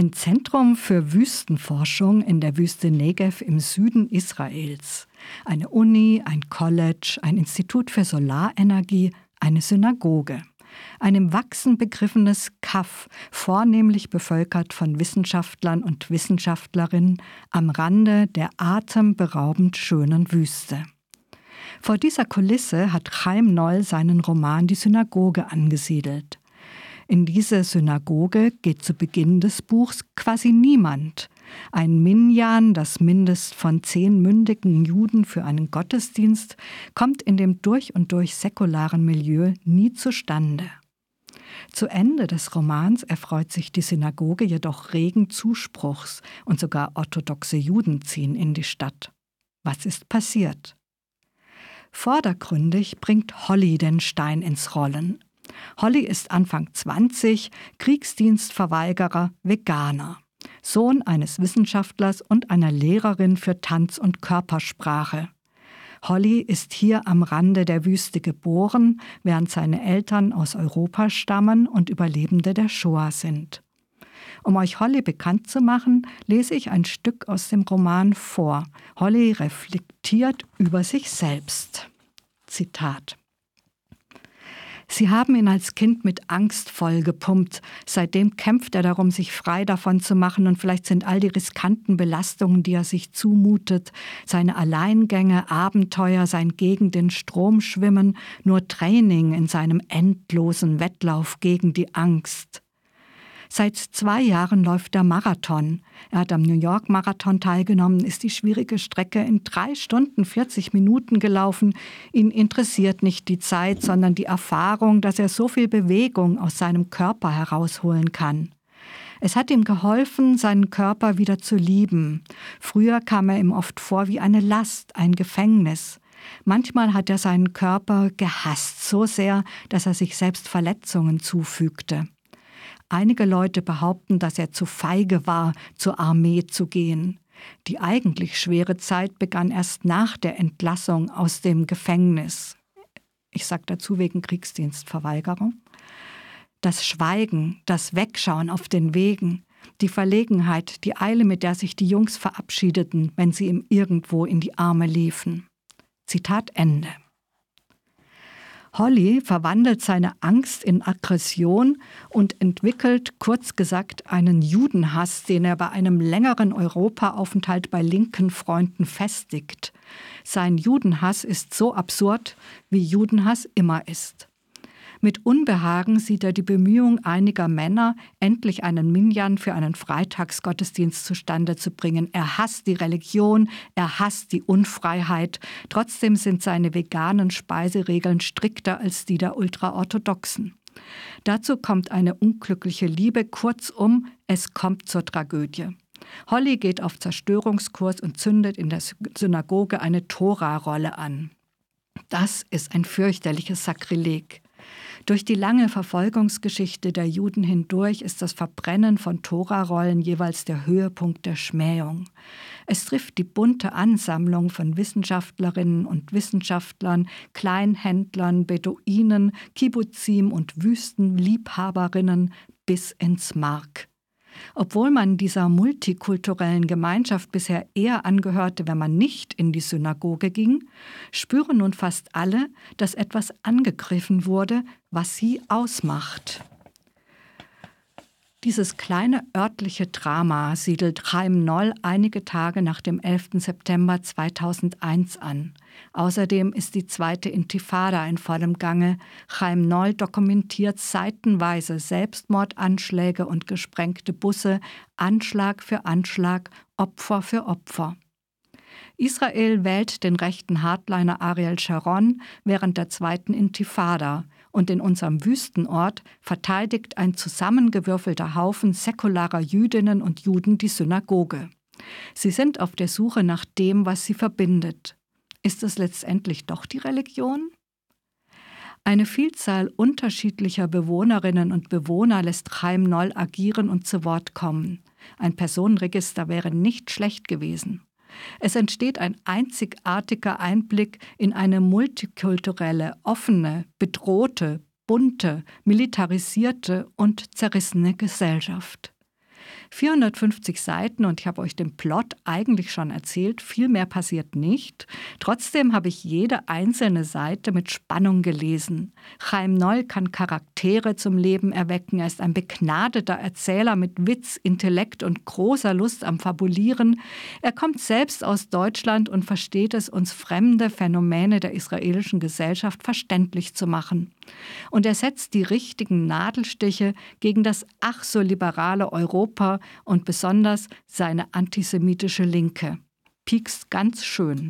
Ein Zentrum für Wüstenforschung in der Wüste Negev im Süden Israels. Eine Uni, ein College, ein Institut für Solarenergie, eine Synagoge. Ein im Wachsen begriffenes Kaff, vornehmlich bevölkert von Wissenschaftlern und Wissenschaftlerinnen am Rande der atemberaubend schönen Wüste. Vor dieser Kulisse hat Chaim Noll seinen Roman Die Synagoge angesiedelt. In diese Synagoge geht zu Beginn des Buchs quasi niemand. Ein Minyan, das Mindest von zehn mündigen Juden für einen Gottesdienst, kommt in dem durch und durch säkularen Milieu nie zustande. Zu Ende des Romans erfreut sich die Synagoge jedoch regen Zuspruchs und sogar orthodoxe Juden ziehen in die Stadt. Was ist passiert? Vordergründig bringt Holly den Stein ins Rollen, Holly ist Anfang 20, Kriegsdienstverweigerer, Veganer. Sohn eines Wissenschaftlers und einer Lehrerin für Tanz und Körpersprache. Holly ist hier am Rande der Wüste geboren, während seine Eltern aus Europa stammen und Überlebende der Shoah sind. Um euch Holly bekannt zu machen, lese ich ein Stück aus dem Roman vor. Holly reflektiert über sich selbst. Zitat Sie haben ihn als Kind mit Angst vollgepumpt. Seitdem kämpft er darum, sich frei davon zu machen und vielleicht sind all die riskanten Belastungen, die er sich zumutet, seine Alleingänge, Abenteuer, sein gegen den Strom schwimmen, nur Training in seinem endlosen Wettlauf gegen die Angst. Seit zwei Jahren läuft der Marathon. Er hat am New York Marathon teilgenommen, ist die schwierige Strecke in drei Stunden 40 Minuten gelaufen. Ihn interessiert nicht die Zeit, sondern die Erfahrung, dass er so viel Bewegung aus seinem Körper herausholen kann. Es hat ihm geholfen, seinen Körper wieder zu lieben. Früher kam er ihm oft vor wie eine Last, ein Gefängnis. Manchmal hat er seinen Körper gehasst, so sehr, dass er sich selbst Verletzungen zufügte. Einige Leute behaupten, dass er zu feige war, zur Armee zu gehen. Die eigentlich schwere Zeit begann erst nach der Entlassung aus dem Gefängnis. Ich sage dazu wegen Kriegsdienstverweigerung. Das Schweigen, das Wegschauen auf den Wegen, die Verlegenheit, die Eile, mit der sich die Jungs verabschiedeten, wenn sie ihm irgendwo in die Arme liefen. Zitat Ende. Holly verwandelt seine Angst in Aggression und entwickelt, kurz gesagt, einen Judenhass, den er bei einem längeren Europaaufenthalt bei linken Freunden festigt. Sein Judenhass ist so absurd, wie Judenhass immer ist. Mit Unbehagen sieht er die Bemühung einiger Männer, endlich einen Minyan für einen Freitagsgottesdienst zustande zu bringen. Er hasst die Religion, er hasst die Unfreiheit. Trotzdem sind seine veganen Speiseregeln strikter als die der Ultraorthodoxen. Dazu kommt eine unglückliche Liebe, kurzum, es kommt zur Tragödie. Holly geht auf Zerstörungskurs und zündet in der Synagoge eine Tora-Rolle an. Das ist ein fürchterliches Sakrileg. Durch die lange Verfolgungsgeschichte der Juden hindurch ist das Verbrennen von Torarollen jeweils der Höhepunkt der Schmähung. Es trifft die bunte Ansammlung von Wissenschaftlerinnen und Wissenschaftlern, Kleinhändlern, Beduinen, Kibbuzim und Wüstenliebhaberinnen bis ins Mark. Obwohl man dieser multikulturellen Gemeinschaft bisher eher angehörte, wenn man nicht in die Synagoge ging, spüren nun fast alle, dass etwas angegriffen wurde, was sie ausmacht. Dieses kleine örtliche Drama siedelt Chaim Noll einige Tage nach dem 11. September 2001 an. Außerdem ist die zweite Intifada in vollem Gange. Chaim Noll dokumentiert seitenweise Selbstmordanschläge und gesprengte Busse, Anschlag für Anschlag, Opfer für Opfer. Israel wählt den rechten Hardliner Ariel Sharon während der zweiten Intifada und in unserem Wüstenort verteidigt ein zusammengewürfelter Haufen säkularer Jüdinnen und Juden die Synagoge. Sie sind auf der Suche nach dem, was sie verbindet. Ist es letztendlich doch die Religion? Eine Vielzahl unterschiedlicher Bewohnerinnen und Bewohner lässt Chaim Noll agieren und zu Wort kommen. Ein Personenregister wäre nicht schlecht gewesen. Es entsteht ein einzigartiger Einblick in eine multikulturelle, offene, bedrohte, bunte, militarisierte und zerrissene Gesellschaft. 450 Seiten und ich habe euch den Plot eigentlich schon erzählt. Viel mehr passiert nicht. Trotzdem habe ich jede einzelne Seite mit Spannung gelesen. Chaim Noll kann Charaktere zum Leben erwecken. Er ist ein begnadeter Erzähler mit Witz, Intellekt und großer Lust am Fabulieren. Er kommt selbst aus Deutschland und versteht es, uns fremde Phänomene der israelischen Gesellschaft verständlich zu machen. Und er setzt die richtigen Nadelstiche gegen das ach so liberale Europa und besonders seine antisemitische Linke. Piekst ganz schön.